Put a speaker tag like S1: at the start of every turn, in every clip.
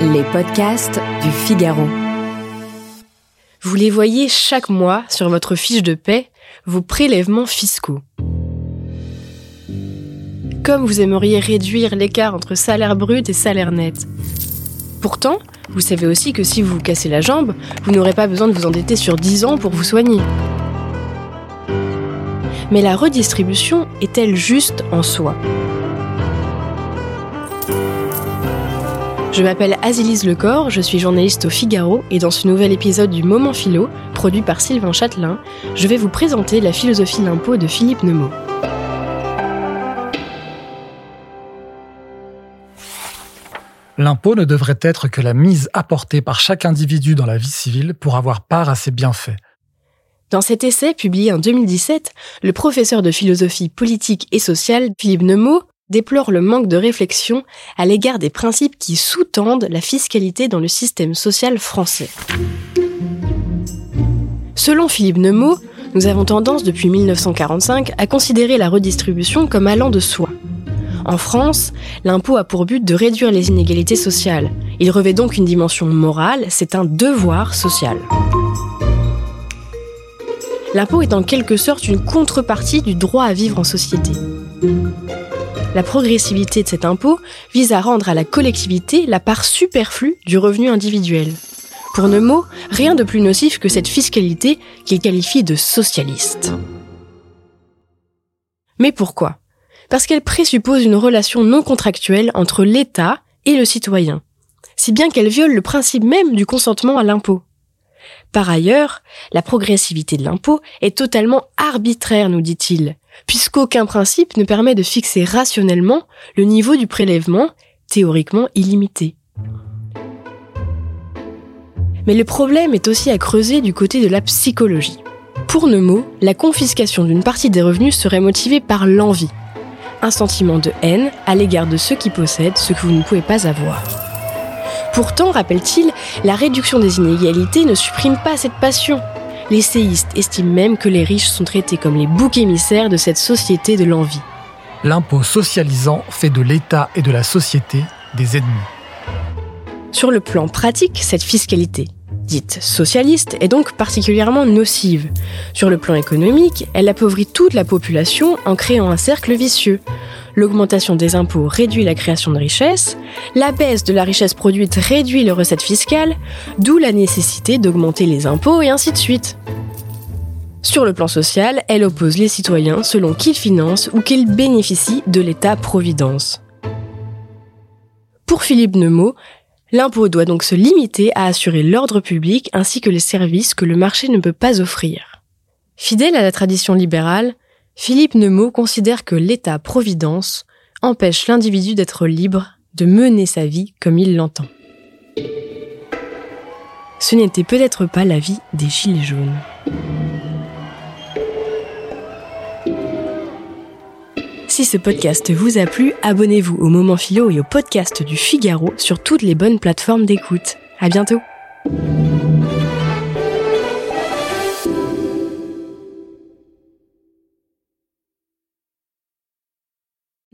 S1: Les podcasts du Figaro. Vous les voyez chaque mois sur votre fiche de paie, vos prélèvements fiscaux. Comme vous aimeriez réduire l'écart entre salaire brut et salaire net. Pourtant, vous savez aussi que si vous vous cassez la jambe, vous n'aurez pas besoin de vous endetter sur 10 ans pour vous soigner. Mais la redistribution est-elle juste en soi? Je m'appelle Azilise Lecor, je suis journaliste au Figaro et dans ce nouvel épisode du Moment Philo, produit par Sylvain Châtelain, je vais vous présenter la philosophie de l'impôt de Philippe Nemo.
S2: L'impôt ne devrait être que la mise apportée par chaque individu dans la vie civile pour avoir part à ses bienfaits.
S1: Dans cet essai publié en 2017, le professeur de philosophie politique et sociale Philippe Nemo déplore le manque de réflexion à l'égard des principes qui sous-tendent la fiscalité dans le système social français. Selon Philippe Nemo, nous avons tendance depuis 1945 à considérer la redistribution comme allant de soi. En France, l'impôt a pour but de réduire les inégalités sociales. Il revêt donc une dimension morale, c'est un devoir social. L'impôt est en quelque sorte une contrepartie du droit à vivre en société. La progressivité de cet impôt vise à rendre à la collectivité la part superflue du revenu individuel. Pour Nemo, rien de plus nocif que cette fiscalité qu'il qualifie de socialiste. Mais pourquoi? Parce qu'elle présuppose une relation non contractuelle entre l'État et le citoyen, si bien qu'elle viole le principe même du consentement à l'impôt. Par ailleurs, la progressivité de l'impôt est totalement arbitraire, nous dit-il, puisqu'aucun principe ne permet de fixer rationnellement le niveau du prélèvement, théoriquement illimité. Mais le problème est aussi à creuser du côté de la psychologie. Pour Nemo, la confiscation d'une partie des revenus serait motivée par l'envie, un sentiment de haine à l'égard de ceux qui possèdent ce que vous ne pouvez pas avoir. Pourtant, rappelle-t-il, la réduction des inégalités ne supprime pas cette passion. Les séistes estiment même que les riches sont traités comme les boucs émissaires de cette société de l'envie.
S2: L'impôt socialisant fait de l'État et de la société des ennemis.
S1: Sur le plan pratique, cette fiscalité, dite socialiste, est donc particulièrement nocive. Sur le plan économique, elle appauvrit toute la population en créant un cercle vicieux. L'augmentation des impôts réduit la création de richesses, la baisse de la richesse produite réduit les recettes fiscales, d'où la nécessité d'augmenter les impôts et ainsi de suite. Sur le plan social, elle oppose les citoyens selon qu'ils financent ou qu'ils bénéficient de l'État-providence. Pour Philippe Nemo, l'impôt doit donc se limiter à assurer l'ordre public ainsi que les services que le marché ne peut pas offrir. Fidèle à la tradition libérale, Philippe Nemo considère que l'État-providence empêche l'individu d'être libre de mener sa vie comme il l'entend. Ce n'était peut-être pas l'avis des Gilets jaunes. Si ce podcast vous a plu, abonnez-vous au Moment Philo et au podcast du Figaro sur toutes les bonnes plateformes d'écoute. À bientôt!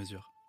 S3: mesure.